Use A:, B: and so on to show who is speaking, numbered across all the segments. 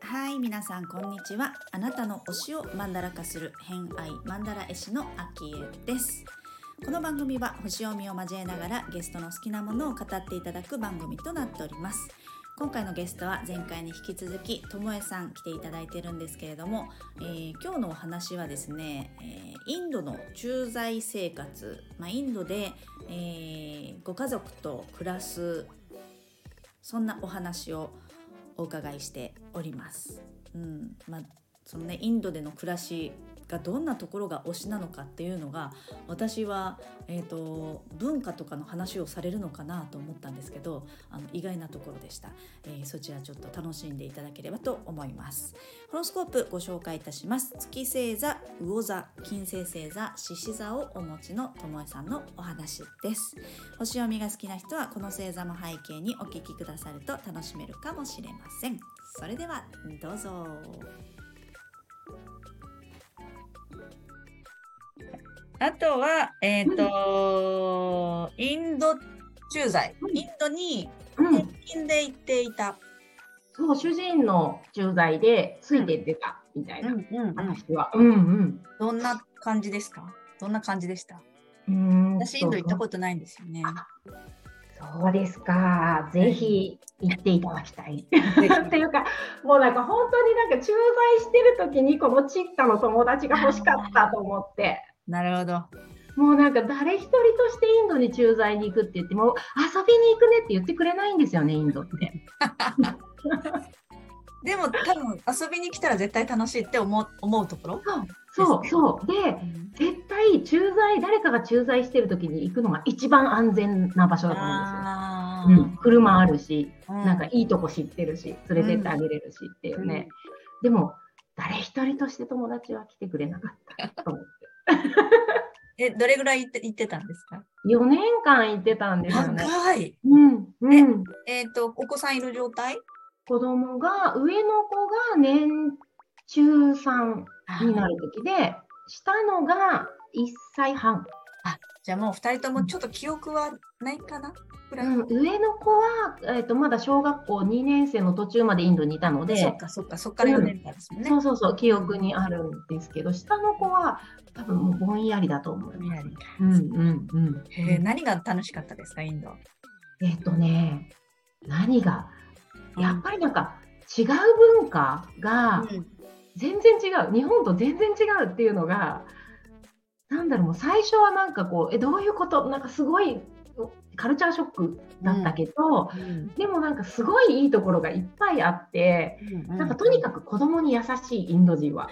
A: はい皆さんこんにちは。あなたの推しをマンダラ化する偏愛マンダラ絵師のアキエです。この番組は星読みを交えながらゲストの好きなものを語っていただく番組となっております。今回のゲストは前回に引き続きともえさん来ていただいてるんですけれども、えー、今日のお話はですね、えー、インドの駐在生活、まあ、インドで、えー、ご家族と暮らすそんなお話をお伺いしております。うんまあそのね、インドでの暮らしがどんなところが推しなのかっていうのが私は、えーと、文化とかの話をされるのかなと思ったんですけどあの意外なところでした、えー、そちらちょっと楽しんでいただければと思います。ホロスコープご紹介いたします。月星座魚座金星星座獅子座をお持ちのともえさんのお話です。星読みが好きな人はこの星座も背景にお聞きくださると楽しめるかもしれません。それではどうぞ。あとは、えっ、ー、と、うん、インド駐在、インドに転勤で行っていた。
B: そう、主人の駐在でついてってたみたいな話は。うんうん。
A: どんな感じですか？どんな感じでした？うん私、インド行ったことないんですよね。
B: そうですか。ぜひ行っていただきたい。っていうか、もうなんか本当になんか駐在してる時にこのチッタの友達が欲しかったと思って。
A: なるほど。
B: もうなんか誰一人としてインドに駐在に行くって言っても遊びに行くねって言ってくれないんですよねインドって。
A: でも多分遊びに来たら絶対楽しいって思う思うところ？
B: そうそうで、うん、絶対駐在誰かが駐在してる時に行くのが一番安全な場所だと思うんですよ。うん、車あるし、うん、なんかいいとこ知ってるし連れてってあげれるしっていうね、でも誰一人として友達は来てくれなかったと思って。
A: え、どれぐらい行って行ってたんですか
B: ?4 年間行ってたんですよね。
A: 長い。うん。うん、えっ、ー、と、お子さんいる状態？
B: 子供が、上の子が年中3になる時で、下のが1歳半。
A: あ、じゃあもう2人ともちょっと記憶はないかな？
B: うん、上の子は、えーと、まだ小学校2年生の途中までインドにいたので、
A: そっかそっか、そっから4年間ですもんね、
B: うん、そうそうそう、記憶にあるんですけど、下の子は多分もうぼんやりだと思います。うんうんうん。
A: へ何が楽しかったですか、インド？
B: えっ、ー、とね、何が、やっぱりなんか違う文化が全然違う、日本と全然違うっていうのが、なんだろう最初はなんかこう、え、どういうこと？なんかすごいカルチャーショックだったけど、うん、でもなんかすごいいいところがいっぱいあって、うん、なんかとにかく子供に優しいインド人は、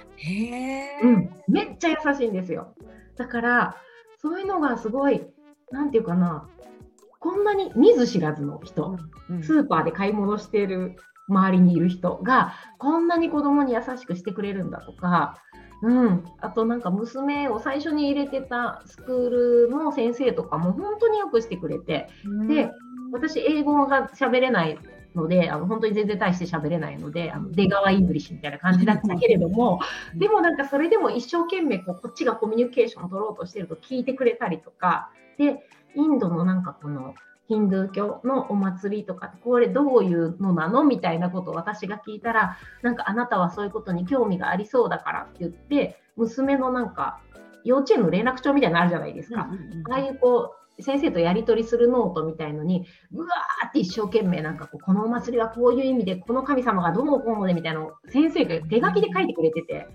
B: うん、めっちゃ優しいんですよ。だからそういうのがすごいなんていうかなこんなに見ず知らずの人、うん、スーパーで買い物している周りにいる人がこんなに子供に優しくしてくれるんだとかうん、あとなんか娘を最初に入れてたスクールの先生とかも本当によくしてくれて、で私英語が喋れないのであの本当に全然大して喋れないのであの出川 English みたいな感じだったけれどもでもなんかそれでも一生懸命こうこっちがコミュニケーションを取ろうとしてると聞いてくれたりとかでインドのなんかこのヒンドゥー教のお祭りとかこれどういうのなのみたいなことを私が聞いたらなんかあなたはそういうことに興味がありそうだからって言って娘のなんか幼稚園の連絡帳みたいなのあるじゃないですか、ああいうこう先生とやり取りするノートみたいのにうわーって一生懸命なんかこうこのお祭りはこういう意味でこの神様がどうもこうもでみたいなのを先生が手書きで書いてくれてて、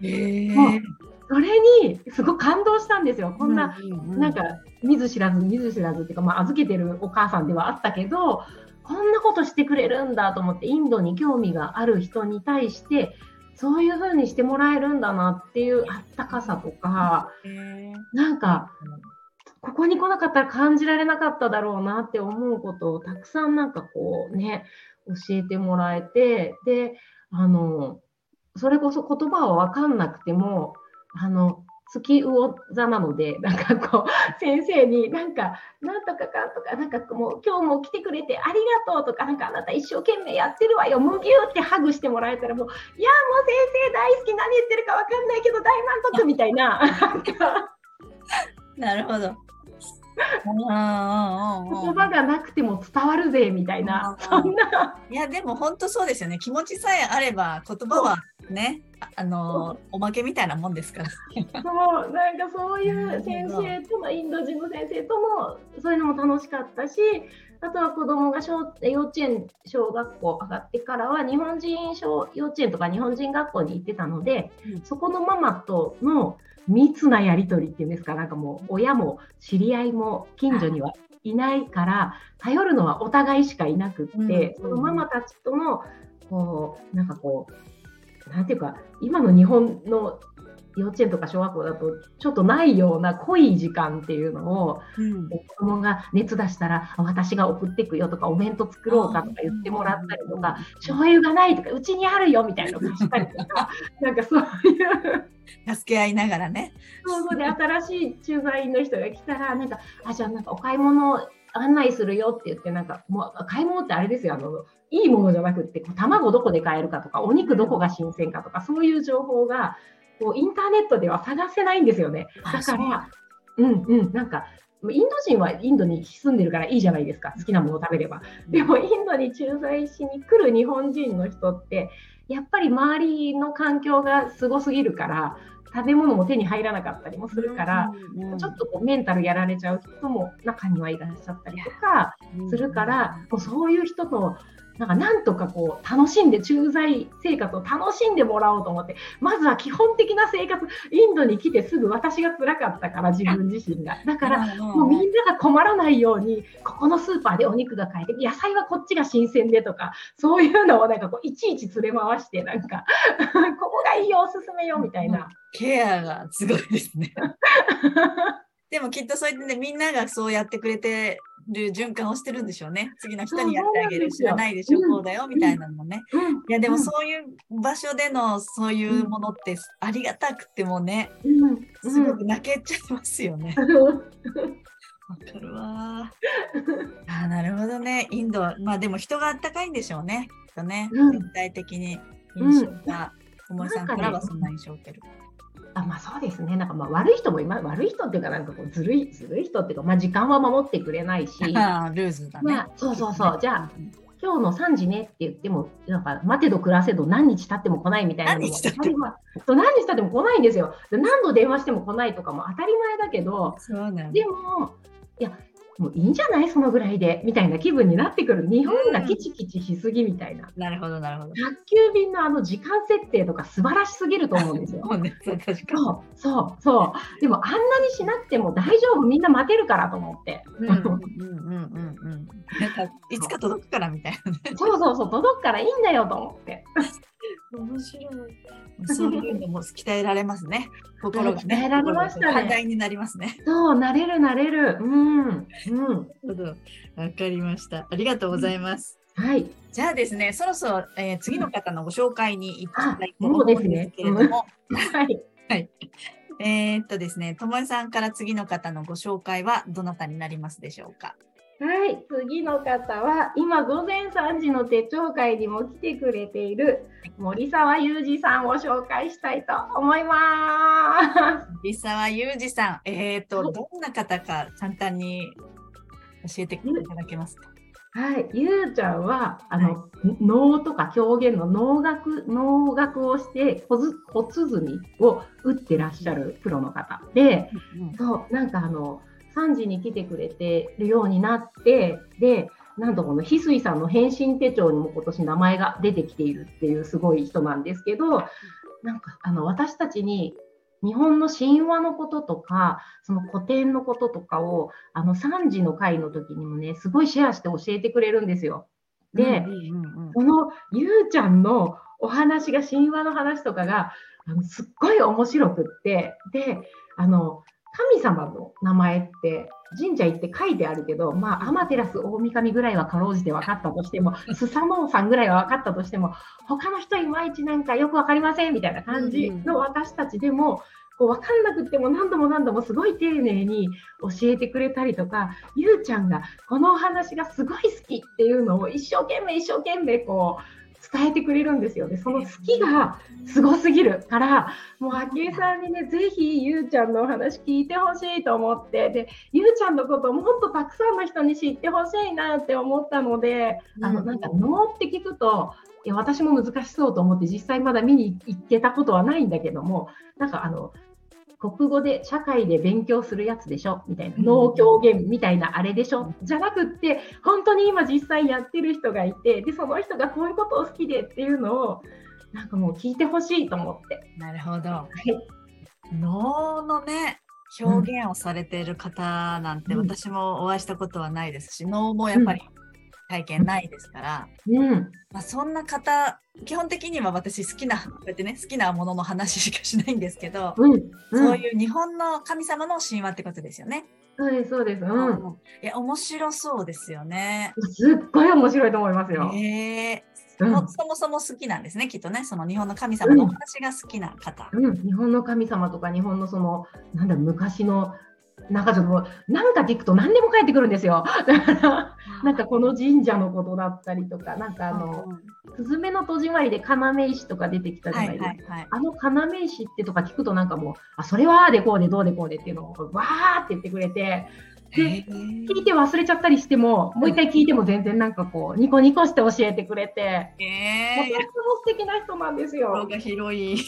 B: それにすごく感動したんですよ。こんな、なんか見ず知らず見ず知らずっていうか、まあ、預けてるお母さんではあったけどこんなことしてくれるんだと思ってインドに興味がある人に対してそういう風にしてもらえるんだなっていうあったかさとか、なんかここに来なかったら感じられなかっただろうなって思うことをたくさんなんかこうね教えてもらえてであのそれこそ言葉は分かんなくてもあの月魚座なので、なんかこう、先生になんか、なんとかかんとか、なんかもう、今日も来てくれてありがとうとか、なんかあなた一生懸命やってるわよ、むぎゅーってハグしてもらえたら、もう、いや、もう先生大好き、何言ってるか分かんないけど、大満足 みたいな、
A: なるほど。
B: 言葉がなくても伝わるぜみたいな、そんな。
A: いやでも本当そうですよね。気持ちさえあれば言葉はね。あのおまけみたいなもんですから。
B: そうなんかそういう先生とのインド人の先生ともそういうのも楽しかったしあとは子供が小幼稚園小学校上がってからは日本人小幼稚園とか日本人学校に行ってたので、うん、そこのママとの密なやり取りっていうんですかなんかもう親も知り合いも近所にはいないから頼るのはお互いしかいなくって、そのママたちとのこうなんかこうなんていうか今の日本の幼稚園とか小学校だとちょっとないような濃い時間っていうのを、うん、子供が熱出したら私が送っていくよとかお弁当作ろうかとか言ってもらったりとか醤油がないとかうちにあるよみたいなのをしたりとか なんかそういう。
A: 助け合いながらね。
B: そうそうで新しい駐在員の人が来たらなんかあじゃあなんかお買い物案内するよって言ってなんかもう買い物ってあれですよあのいいものじゃなくって卵どこで買えるかとかお肉どこが新鮮かとかそういう情報がこうインターネットでは探せないんですよね。だから、うんうん、なんか、インド人はインドに住んでるからいいじゃないですか、好きなものを食べれば。でも、インドに駐在しに来る日本人の人って、やっぱり周りの環境がすごすぎるから、食べ物も手に入らなかったりもするから、ちょっとこうメンタルやられちゃう人も中にはいらっしゃったりとかするから、もうそういう人となんかなんとかこう楽しんで駐在生活を楽しんでもらおうと思ってまずは基本的な生活インドに来てすぐ私が辛かったから自分自身がだからもうみんなが困らないようにここのスーパーでお肉が買えて野菜はこっちが新鮮でとかそういうのをなんかこういちいち連れ回してなんか ここがいいよおすすめよみたいな。
A: ケアがすごいですね。でもきっとそうやってねみんながそうやってくれてる循環をしてるんでしょうね。次の人にやってあげる知らないでしょ、こうだよみたいなのもね。いやでもそういう場所でのそういうものってありがたくてもね、すごく泣けちゃいますよね。わかるわ。あなるほどね。インド、まあでも人があったかいんでしょうね。きっとね、全体的に印象が、ともえさんからはそんな印象を受ける。
B: あまあそうですね、なんかまあ悪い人も今、悪い人っていうか、なんかこうずるい、ずるい人っていうか、まあ時間は守ってくれないし、
A: あルーズだね、まあ、
B: そうそうそう、じゃあ、今日の3時ねって言っても、なんか待てど暮らせど何日経っても来ないみたいなのも、何日経っても。来ないんですよ。何度電話しても来ないとかも当たり前だけど、でも、いや、もういいんじゃない？そのぐらいで。みたいな気分になってくる。日本がキチキチしすぎみたいな、
A: なるほどなるほど。
B: 宅急便のあの時間設定とか素晴らしすぎると思うんですよ。そうそうそうでもあんなにしなくても大丈夫みんな待てるからと思って。うんうんうんうん
A: うん。いつか届くからみたいな、ね、
B: そうそうそう届くからいいんだよと思って
A: 面白い。そういうのも鍛えられますね。心がね。
B: 鍛えられました
A: ね。課になりますね。
B: そう、なれるなれる。うん。うん。
A: わかりました。ありがとうございます。
B: はい。
A: じゃあですね、そろそろ、えー、次の方のご紹介に行きたいと思うんですけれども。はい。はい。えー、っとですね、ともえさんから次の方のご紹介はどなたになりますでしょうか？
B: はい、次の方は今午前3時の手帳会にも来てくれている森沢裕二さんを紹介したいと思います。
A: 森沢裕二さん、えっ、ー、と、どんな方か簡単に教えていただけますか？
B: はい、ゆうちゃんはあの、はい、脳とか表現の脳学脳学をして骨髄を打ってらっしゃるプロの方で、うんうん、そうなんかあの3時に来てくれてるようになって、で、なんとこの翡翠さんの返信手帳にも今年名前が出てきているっていうすごい人なんですけど、なんかあの私たちに日本の神話のこととか、その古典のこととかを、あの3時の回の時にもね、すごいシェアして教えてくれるんですよ。で、このゆうちゃんのお話が神話の話とかが、あのすっごい面白くって、で、あの、神様の名前って神社行って書いてあるけど、まあ、アマテラス大神ぐらいはかろうじて分かったとしても、スサノオさんぐらいは分かったとしても、他の人いまいちなんかよく分かりませんみたいな感じの私たちでも、こう分かんなくっても何度も何度もすごい丁寧に教えてくれたりとか、ゆうちゃんがこのお話がすごい好きっていうのを一生懸命一生懸命こう伝えてくれるんですよ。で、その好きがすごすぎるから、もう昭恵さんにね、ぜひゆうちゃんのお話聞いてほしいと思って、で、ゆうちゃんのことをもっとたくさんの人に知ってほしいなって思ったので、あの、なんか能って聞くと、いや私も難しそうと思って実際まだ見に行けたことはないんだけどもなんかあの国語で社会で勉強するやつでしょ？みたいな。脳狂言みたいなあれでしょ？じゃなくって本当に今実際やってる人がいてでその人がこういうことを好きでっていうのをなんかもう聞いてほしいと思って。
A: なるほど。はい、脳のね表現をされている方なんて私もお会いしたことはないですし、脳もやっぱり体験ないですから、うんまあ、そんな方基本的には私好きなこうやってね好きなものの話しかしないんですけど、うんうん、そういう日本の神様の神話ってことですよね。
B: そうですそうです。うん。
A: いや面白そうですよね。
B: すっごい面白いと思いますよ。
A: へえー、うん、そもそも好きなんですねきっとねその日本の神様のお話が好きな方、
B: うん、うん、日本の神様とか日本のそのなんだ昔のなんかちょっと、なんか聞くと何でも返ってくるんですよ。だから、なんかこの神社のことだったりとか、なんかあの、すずめの戸締まりで要石とか出てきたじゃないですか。はいはいはい、あの要石ってとか聞くとなんかもう、あ、それはでこうでどうでこうでっていうのをわーって言ってくれて、で、聞いて忘れちゃったりしても、もう一回聞いても全然なんかこう、ニコニコして教えてくれて、えー、とても素敵な人なんですよ。
A: が広い。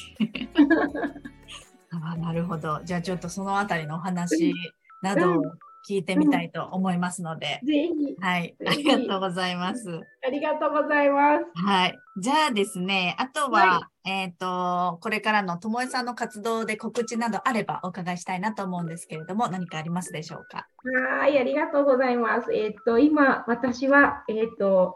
A: あなるほど。じゃあちょっとそのあたりのお話などを聞いてみたいと思いますので。
B: ぜひ。
A: はい。ありがとうございます。
B: ありがとうございます。
A: はい。じゃあですね、あとは、はい、えっ、ー、と、これからのともえさんの活動で告知などあればお伺いしたいなと思うんですけれども、何かありますでしょうか？
B: はい、ありがとうございます。えっ、ー、と、今、私は、えっ、ー、と、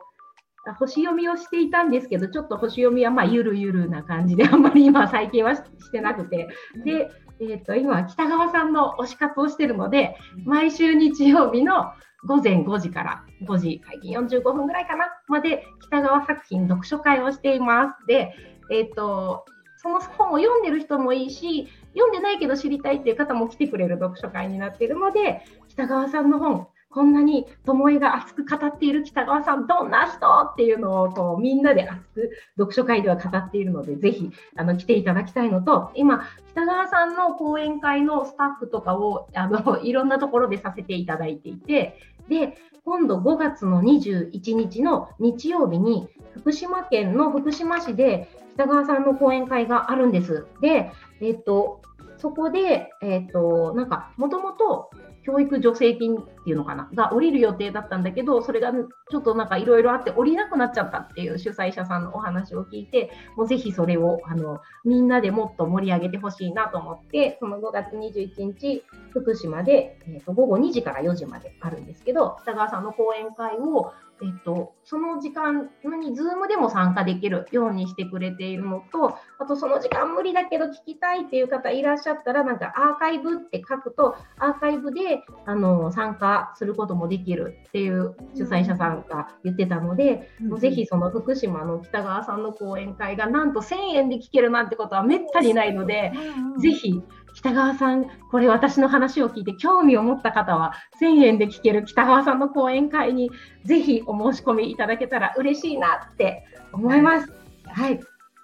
B: 星読みをしていたんですけど、ちょっと星読みはまあゆるゆるな感じで、あんまり今、最近はしてなくて、で、えーと、今、北川さんの推し活をしているので、毎週日曜日の午前5時から5時、最近45分ぐらいかな、まで北川作品読書会をしています。で、えっ、ー、と、その本を読んでる人もいいし、読んでないけど知りたいっていう方も来てくれる読書会になっているので、北川さんの本、こんなに巴が熱く語っている北川さん、どんな人っていうのをこうみんなで熱く読書会では語っているので、ぜひあの来ていただきたいのと、今、北川さんの講演会のスタッフとかをあのいろんなところでさせていただいていて、で、今度5月の21日の日曜日に、福島県の福島市で北川さんの講演会があるんです。で、えっと、そこで、えっと、なんか、もともと教育助成金っていうのかな？が降りる予定だったんだけどそれがちょっとなんかいろいろあって降りなくなっちゃったっていう主催者さんのお話を聞いてもうぜひそれをあのみんなでもっと盛り上げてほしいなと思ってその5月21日福島で、えー、と午後2時から4時まであるんですけど北川さんの講演会をえっと、その時間に Zoom でも参加できるようにしてくれているのと、あとその時間無理だけど聞きたいっていう方いらっしゃったら、なんかアーカイブって書くと、アーカイブであの参加することもできるっていう主催者さんが言ってたので、うん、ぜひその福島の北川さんの講演会がなんと1000円で聞けるなんてことはめったにないので、うん、ぜひ北川さん、これ私の話を聞いて興味を持った方は、1000円で聞ける北川さんの講演会にぜひお申し込みいただけたら嬉しいなって思います。はい。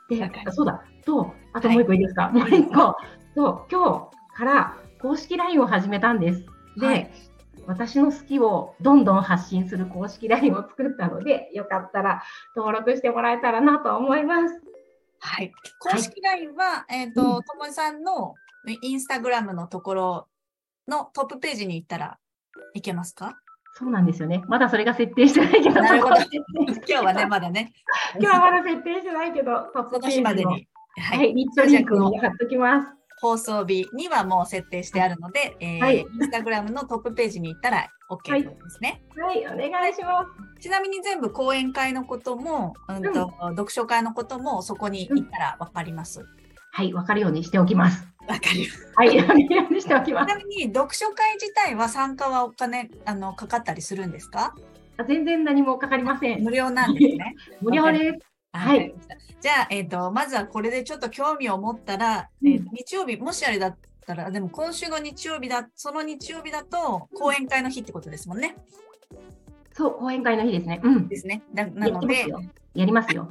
B: で、そうだ。と、あともう一個いいですか、はい、もう一個。そう、今日から公式 LINE を始めたんです。で、はい、私の好きをどんどん発信する公式 LINE を作ったので、よかったら登録してもらえたらなと思います。
A: はい。公式 LINE は、はい、えっ、ー、と、ともえさんのインスタグラムのところのトップページに行ったらいけますか？
B: そうなんですよね。まだそれが設定してないけど。なるほど。
A: 今日はね、まだね。
B: 今日はまだ設定してないけど、
A: トップページまでに。
B: はい、リットリンクに貼っときます。
A: 放送日にはもう設定してあるので、えー、はい、インスタグラムのトップページに行ったら OK ですね、
B: はい。はい、お願いしま
A: す。ちなみに全部講演会のことも、うんと、うん、読書会のこともそこに行ったら分かります。うん、
B: はい、分かるようにしておきます。
A: わかる。
B: はい、わかるようにしておきます。
A: ちなみに読書会自体は参加はお金あのかかったりするんですか？
B: 全然何もかかりません。
A: 無料なんですね。
B: 無料です。はい。
A: じゃあ、えっ、ー、と、まずはこれでちょっと興味を持ったら、うん、えー、日曜日、もしあれだったら、でも今週の日曜日だ、その日曜日だと、講演会の日ってことですもんね。
B: そう、講演会の日ですね。うん。
A: ですね。ななので、
B: やりますよ。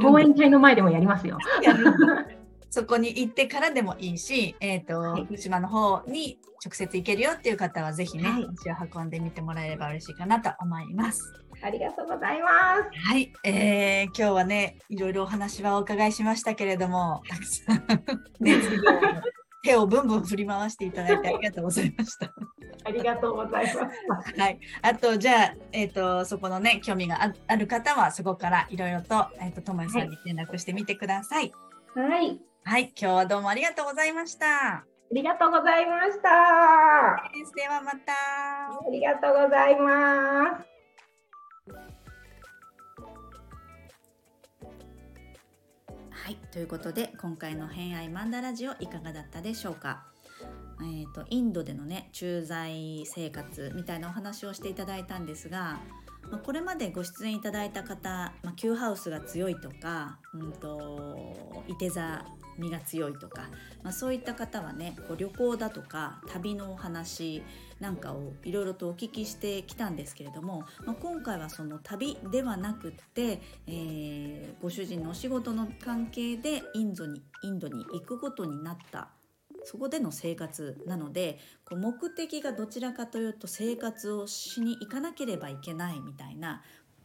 B: 講演会の前でもやりますよ。
A: そこに行ってからでもいいし、えっ、ー、と、はい、福島の方に直接行けるよっていう方はぜひね、はい、足を運んでみてもらえれば嬉しいかなと思います。
B: ありがとうございます。
A: はい、えー、今日はね、いろいろお話はお伺いしましたけれども、たくさんね、手をブンブン振り回していただいてありがとうございました。
B: ありがとうございます。
A: はい、あとじゃあ、えっ、ー、とそこのね興味がある方はそこからいろいろとえっ、ー、とともさんに連絡してみてください。
B: はい。
A: はい、今日はどうもありがとうございました。
B: ありがとうございました。
A: ではまた。
B: ありがとうございます。
A: はい、ということで今回の「偏愛マンダラジオ」いかがだったでしょうか、えーと、インドでのね駐在生活みたいなお話をしていただいたんですが、まあ、これまでご出演いただいた方、まあ、Q ハウスが強いとか、うんと、いて座身が強いとか、まあ、そういった方はねこう旅行だとか旅のお話なんかをいろいろとお聞きしてきたんですけれども、まあ、今回はその旅ではなくって、えー、ご主人のお仕事の関係でインドにインドに行くことになったそこでの生活なのでこう目的がどちらかというと生活をしに行かなければいけないみたいな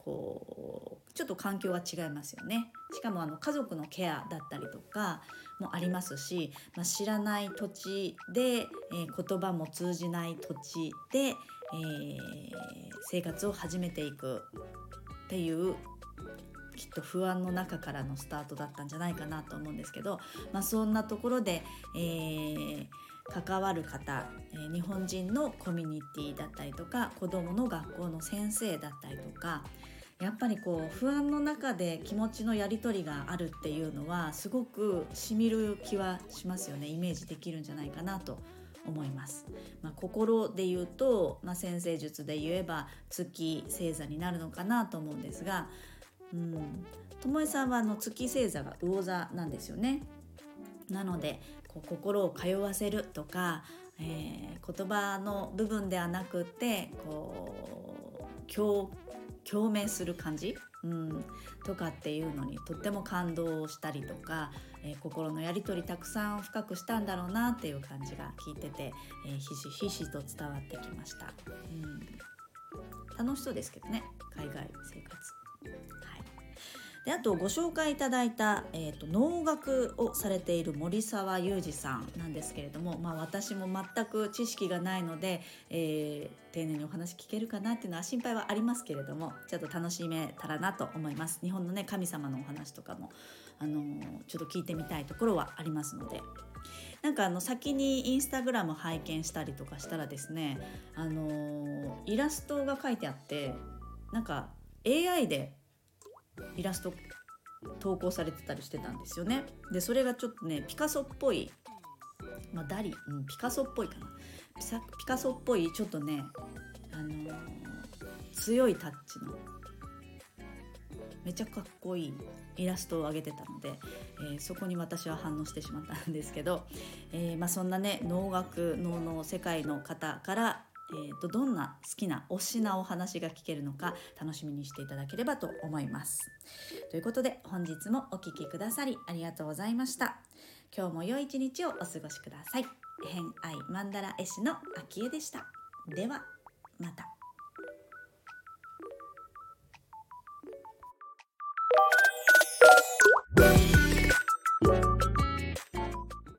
A: こうちょっと環境は違いますよね。しかもあの家族のケアだったりとかもありますし、まあ、知らない土地で、えー、言葉も通じない土地で、えー、生活を始めていくっていうきっと不安の中からのスタートだったんじゃないかなと思うんですけど、まあ、そんなところで、えー、関わる方、え、日本人のコミュニティだったりとか子どもの学校の先生だったりとかやっぱりこう不安の中で気持ちのやり取りがあるっていうのはすごくしみる気はしますよねイメージできるんじゃないかなと思います。まあ、心で言うと、まあ、先生術で言えば月星座になるのかなと思うんですが、うん、友江さんはあの月星座が魚座なんですよね。なのでこう心を通わせるとか、えー、言葉の部分ではなくてこう共共鳴する感じ、うん、とかっていうのにとっても感動したりとか、えー、心のやり取りたくさん深くしたんだろうなっていう感じが聞いてて、えー、ひしひしと伝わってきました、うん、楽しそうですけどね。海外生活。であとご紹介いただいた、えーと、能楽をされている森沢裕二さんなんですけれども、まあ、私も全く知識がないので、えー、丁寧にお話聞けるかなっていうのは心配はありますけれどもちょっと楽しめたらなと思います日本のね神様のお話とかも、あのー、ちょっと聞いてみたいところはありますので。なんかあの先にインスタグラム拝見したりとかしたらですね、あのー、イラストが書いてあってなんか AI でイラスト投稿されてたりしてたんですよね。でそれがちょっとねピカソっぽい、まあ、ダリ、うん、ピカソっぽいかなピカソっぽいちょっとね、あのー、強いタッチのめちゃかっこいいイラストを上げてたので、えー、そこに私は反応してしまったんですけど、えーまあ、そんなね能楽能の世界の方からえーと、どんな好きな推しなお話が聞けるのか楽しみにしていただければと思います。ということで本日もお聴きくださりありがとうございました。今日も良い一日をお過ごしください。偏愛マンダ絵師の秋江でした。ではまた。